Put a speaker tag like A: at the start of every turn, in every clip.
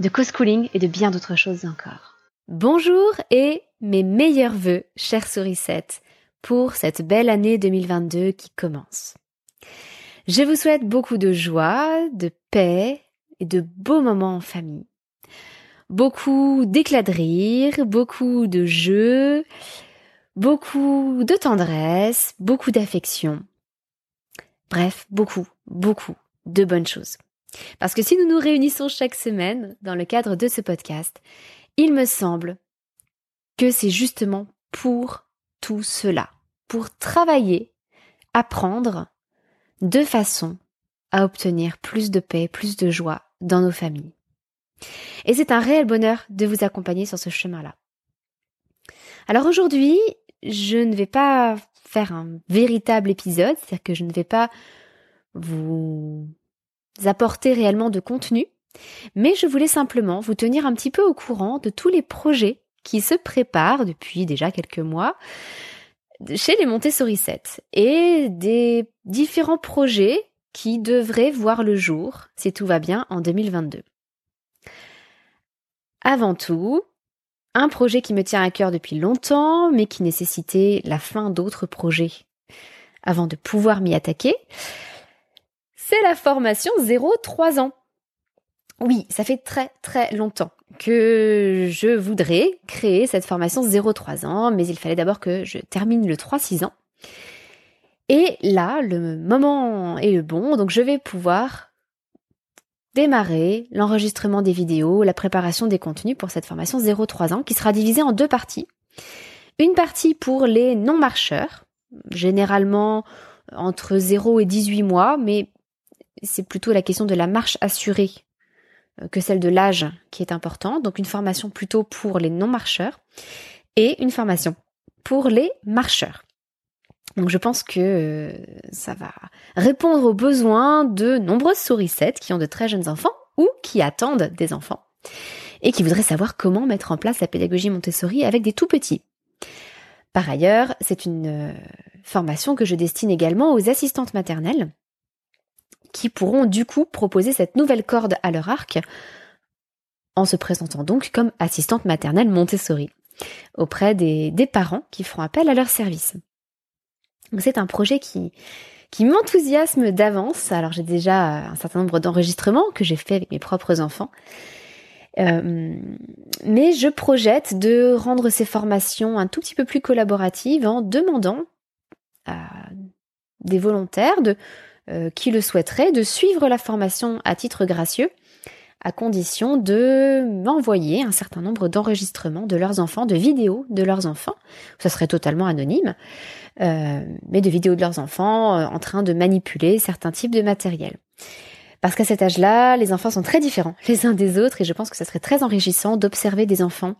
A: de co-schooling et de bien d'autres choses encore. Bonjour et mes meilleurs voeux, chers souricettes, pour cette belle année 2022 qui commence. Je vous souhaite beaucoup de joie, de paix et de beaux moments en famille. Beaucoup d'éclats de rire, beaucoup de jeux, beaucoup de tendresse, beaucoup d'affection. Bref, beaucoup, beaucoup de bonnes choses. Parce que si nous nous réunissons chaque semaine dans le cadre de ce podcast, il me semble que c'est justement pour tout cela, pour travailler, apprendre deux façons à obtenir plus de paix, plus de joie dans nos familles. Et c'est un réel bonheur de vous accompagner sur ce chemin-là. Alors aujourd'hui, je ne vais pas faire un véritable épisode, c'est-à-dire que je ne vais pas vous apporter réellement de contenu, mais je voulais simplement vous tenir un petit peu au courant de tous les projets qui se préparent depuis déjà quelques mois chez les Montessori 7 et des différents projets qui devraient voir le jour, si tout va bien, en 2022. Avant tout, un projet qui me tient à cœur depuis longtemps, mais qui nécessitait la fin d'autres projets avant de pouvoir m'y attaquer, la formation 0-3 ans. Oui, ça fait très très longtemps que je voudrais créer cette formation 0-3 ans, mais il fallait d'abord que je termine le 3-6 ans. Et là, le moment est le bon, donc je vais pouvoir démarrer l'enregistrement des vidéos, la préparation des contenus pour cette formation 0-3 ans qui sera divisée en deux parties. Une partie pour les non-marcheurs, généralement entre 0 et 18 mois, mais c'est plutôt la question de la marche assurée euh, que celle de l'âge qui est importante. Donc une formation plutôt pour les non-marcheurs et une formation pour les marcheurs. Donc je pense que euh, ça va répondre aux besoins de nombreuses sourissettes qui ont de très jeunes enfants ou qui attendent des enfants et qui voudraient savoir comment mettre en place la pédagogie Montessori avec des tout petits. Par ailleurs, c'est une euh, formation que je destine également aux assistantes maternelles qui pourront du coup proposer cette nouvelle corde à leur arc en se présentant donc comme assistante maternelle Montessori auprès des, parents qui feront appel à leur service. c'est un projet qui, qui m'enthousiasme d'avance. Alors j'ai déjà un certain nombre d'enregistrements que j'ai fait avec mes propres enfants. Euh, mais je projette de rendre ces formations un tout petit peu plus collaboratives en demandant à des volontaires de, euh, qui le souhaiteraient de suivre la formation à titre gracieux à condition de m'envoyer un certain nombre d'enregistrements de leurs enfants, de vidéos de leurs enfants. Ça serait totalement anonyme, euh, mais de vidéos de leurs enfants euh, en train de manipuler certains types de matériel. Parce qu'à cet âge-là, les enfants sont très différents les uns des autres et je pense que ça serait très enrichissant d'observer des enfants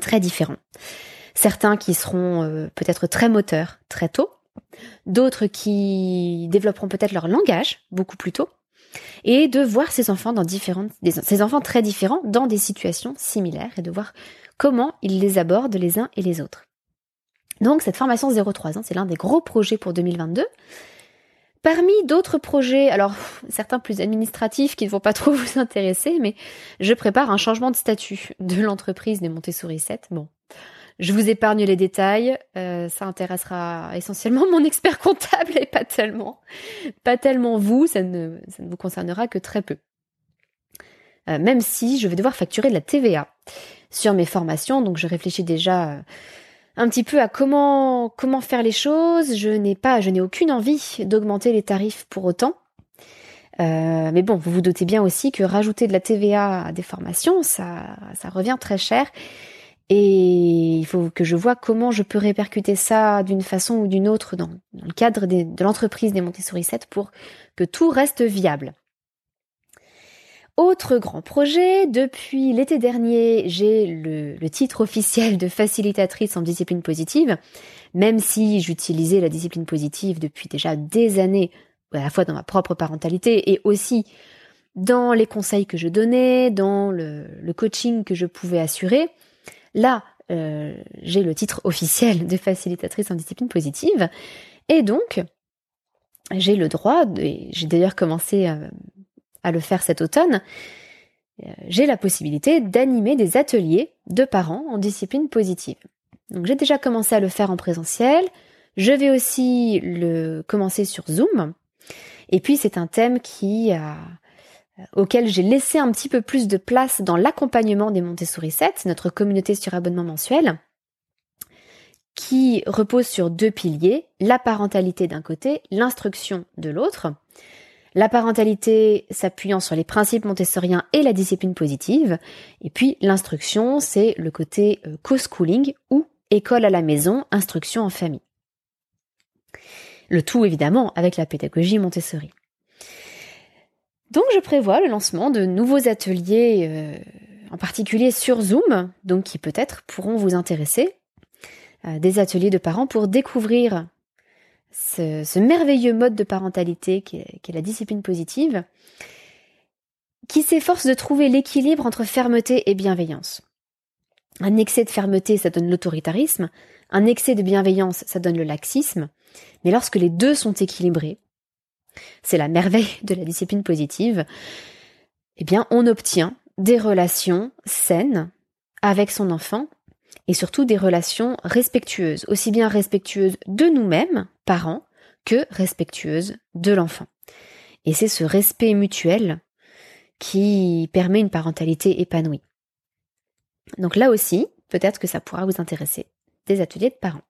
A: très différents. Certains qui seront peut-être très moteurs très tôt, d'autres qui développeront peut-être leur langage beaucoup plus tôt, et de voir ces enfants dans différentes, ces très différents dans des situations similaires et de voir comment ils les abordent les uns et les autres. Donc cette formation 0-3 ans, c'est l'un des gros projets pour 2022. Parmi d'autres projets, alors certains plus administratifs qui ne vont pas trop vous intéresser, mais je prépare un changement de statut de l'entreprise des Montessori 7. Bon, je vous épargne les détails, euh, ça intéressera essentiellement mon expert comptable et pas tellement, pas tellement vous, ça ne, vous concernera que très peu. Euh, même si je vais devoir facturer de la TVA sur mes formations, donc je réfléchis déjà euh, un petit peu à comment comment faire les choses. Je n'ai pas, je n'ai aucune envie d'augmenter les tarifs pour autant. mais bon, vous vous doutez bien aussi que rajouter de la TVA à des formations, ça, ça revient très cher et il faut que je vois comment je peux répercuter ça d'une façon ou d'une autre dans, le cadre de l'entreprise des Montessori 7 pour que tout reste viable. Autre grand projet, depuis l'été dernier, j'ai le, titre officiel de facilitatrice en discipline positive, même si j'utilisais la discipline positive depuis déjà des années, à la fois dans ma propre parentalité et aussi dans les conseils que je donnais, dans le coaching que je pouvais assurer. Là, euh, j'ai le titre officiel de facilitatrice en discipline positive. Et donc, j'ai le droit, j'ai d'ailleurs commencé euh, à, le faire cet automne, euh, j'ai la possibilité d'animer des ateliers de parents en discipline positive. Donc j'ai déjà commencé à le faire en présentiel, je vais aussi le commencer sur Zoom. Et puis c'est un thème qui a, auquel j'ai laissé un petit peu plus de place dans l'accompagnement des Montessori 7, notre communauté sur abonnement mensuel, qui repose sur deux piliers, la parentalité d'un côté, l'instruction de l'autre. La parentalité s'appuyant sur les principes montessoriens et la discipline positive, et puis l'instruction, c'est le côté euh, co-schooling ou école à la maison, instruction en famille. Le tout évidemment avec la pédagogie Montessori. Donc je prévois le lancement de nouveaux ateliers, euh, en particulier sur Zoom, donc qui peut-être pourront vous intéresser. Euh, des ateliers de parents pour découvrir ce, merveilleux mode de parentalité qui est, qui est la discipline positive, qui s'efforce de trouver l'équilibre entre fermeté et bienveillance. Un excès de fermeté, ça donne l'autoritarisme, un excès de bienveillance, ça donne le laxisme, mais lorsque les deux sont équilibrés, c'est la merveille de la discipline positive, eh bien, on obtient des relations saines avec son enfant et surtout des relations respectueuses, aussi bien respectueuses de nous-mêmes, parents, que respectueuses de l'enfant. Et c'est ce respect mutuel qui permet une parentalité épanouie. Donc là aussi, peut-être que ça pourra vous intéresser, des ateliers de parents.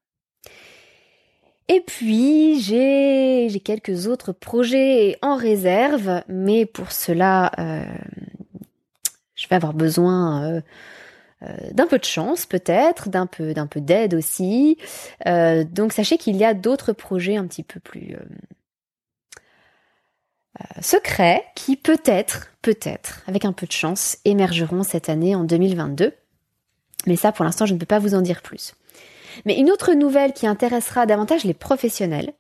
A: Et puis, j'ai quelques autres projets en réserve, mais pour cela, euh, je vais avoir besoin euh, euh, d'un peu de chance peut-être, d'un peu d'un peu d'aide aussi. donc sachez qu'il y a d'autres projets un petit peu plus secrets qui peut-être, peut-être, avec un peu de chance, émergeront cette année en 2022. Mais ça, pour l'instant, je ne peux pas vous en dire plus. Mais une autre nouvelle qui intéressera davantage les professionnels.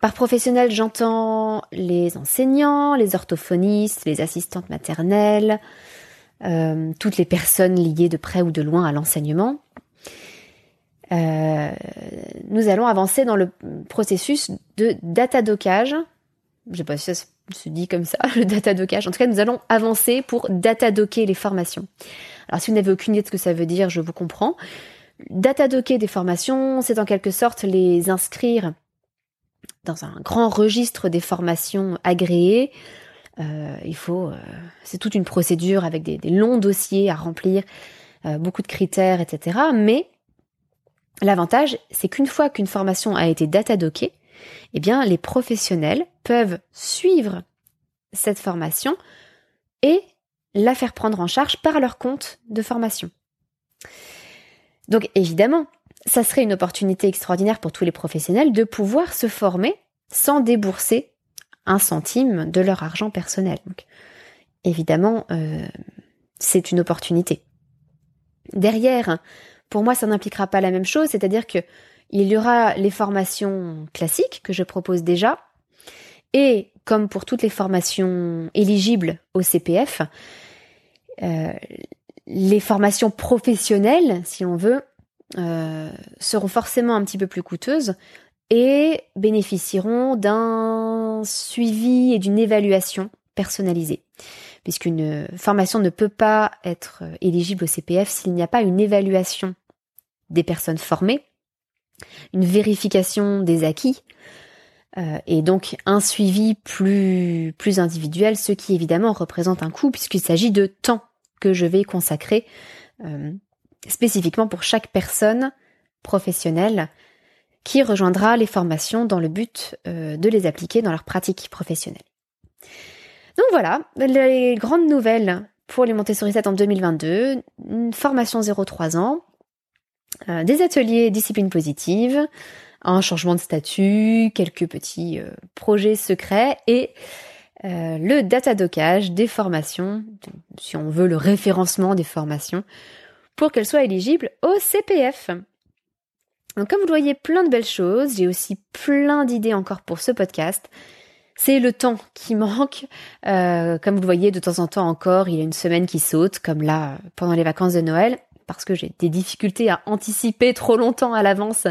A: Par professionnels, j'entends les enseignants, les orthophonistes, les assistantes maternelles, euh, toutes les personnes liées de près ou de loin à l'enseignement. Euh, nous allons avancer dans le processus de datadocage. Je sais pas si ça se dit comme ça, le datadocage. En tout cas, nous allons avancer pour datadocker les formations. Alors, si vous n'avez aucune idée de ce que ça veut dire, je vous comprends. Datadocker des formations, c'est en quelque sorte les inscrire dans un grand registre des formations agréées. Euh, il faut, c'est toute une procédure avec des, longs dossiers à remplir, beaucoup de critères, etc. Mais l'avantage, c'est qu'une fois qu'une formation a été datadockée, eh bien, les professionnels peuvent suivre cette formation et la faire prendre en charge par leur compte de formation. Donc évidemment, ça serait une opportunité extraordinaire pour tous les professionnels de pouvoir se former sans débourser un centime de leur argent personnel. Donc, évidemment, euh, c'est une opportunité. Derrière, pour moi, ça n'impliquera pas la même chose, c'est-à-dire que il y aura les formations classiques que je propose déjà, et comme pour toutes les formations éligibles au CPF, euh, les formations professionnelles, si on veut, euh, seront forcément un petit peu plus coûteuses et bénéficieront d'un suivi et d'une évaluation personnalisée. Puisqu'une formation ne peut pas être éligible au CPF s'il n'y a pas une évaluation des personnes formées, une vérification des acquis, euh, et donc un suivi plus, plus individuel, ce qui évidemment représente un coût puisqu'il s'agit de temps que je vais consacrer euh, spécifiquement pour chaque personne professionnelle qui rejoindra les formations dans le but euh, de les appliquer dans leur pratique professionnelle. Donc voilà, les grandes nouvelles pour les Montessori 7 en 2022, une formation 0-3 ans, des ateliers discipline positive, un changement de statut, quelques petits euh, projets secrets et euh, le datadocage des formations, si on veut le référencement des formations, pour qu'elles soient éligibles au CPF. Donc comme vous le voyez, plein de belles choses. J'ai aussi plein d'idées encore pour ce podcast. C'est le temps qui manque. Euh, comme vous le voyez, de temps en temps encore, il y a une semaine qui saute, comme là, pendant les vacances de Noël, parce que j'ai des difficultés à anticiper trop longtemps à l'avance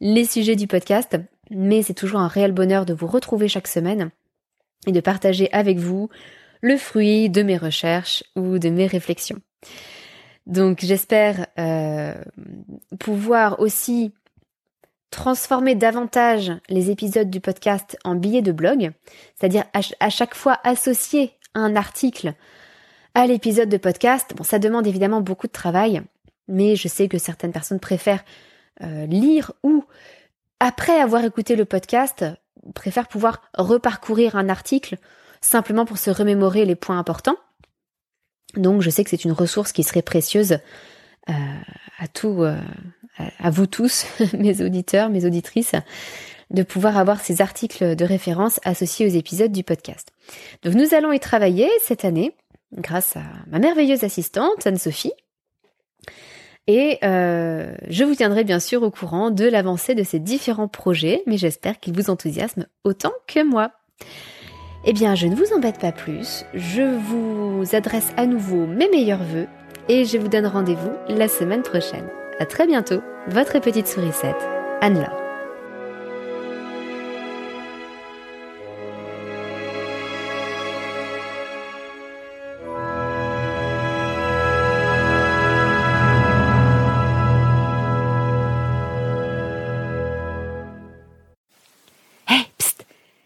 A: les sujets du podcast, mais c'est toujours un réel bonheur de vous retrouver chaque semaine et de partager avec vous le fruit de mes recherches ou de mes réflexions. Donc j'espère euh, pouvoir aussi transformer davantage les épisodes du podcast en billets de blog, c'est-à-dire à, chaque fois associer un article à l'épisode de podcast. Bon, ça demande évidemment beaucoup de travail, mais je sais que certaines personnes préfèrent euh, lire ou, après avoir écouté le podcast, préfère pouvoir reparcourir un article simplement pour se remémorer les points importants. Donc je sais que c'est une ressource qui serait précieuse euh, à tout, euh, à vous tous, mes auditeurs, mes auditrices, de pouvoir avoir ces articles de référence associés aux épisodes du podcast. Donc nous allons y travailler cette année grâce à ma merveilleuse assistante Anne-Sophie et euh, je vous tiendrai bien sûr au courant de l'avancée de ces différents projets, mais j'espère qu'ils vous enthousiasment autant que moi. Eh bien, je ne vous embête pas plus, je vous adresse à nouveau mes meilleurs voeux et je vous donne rendez-vous la semaine prochaine. À très bientôt, votre petite sourisette, Anne-Laure.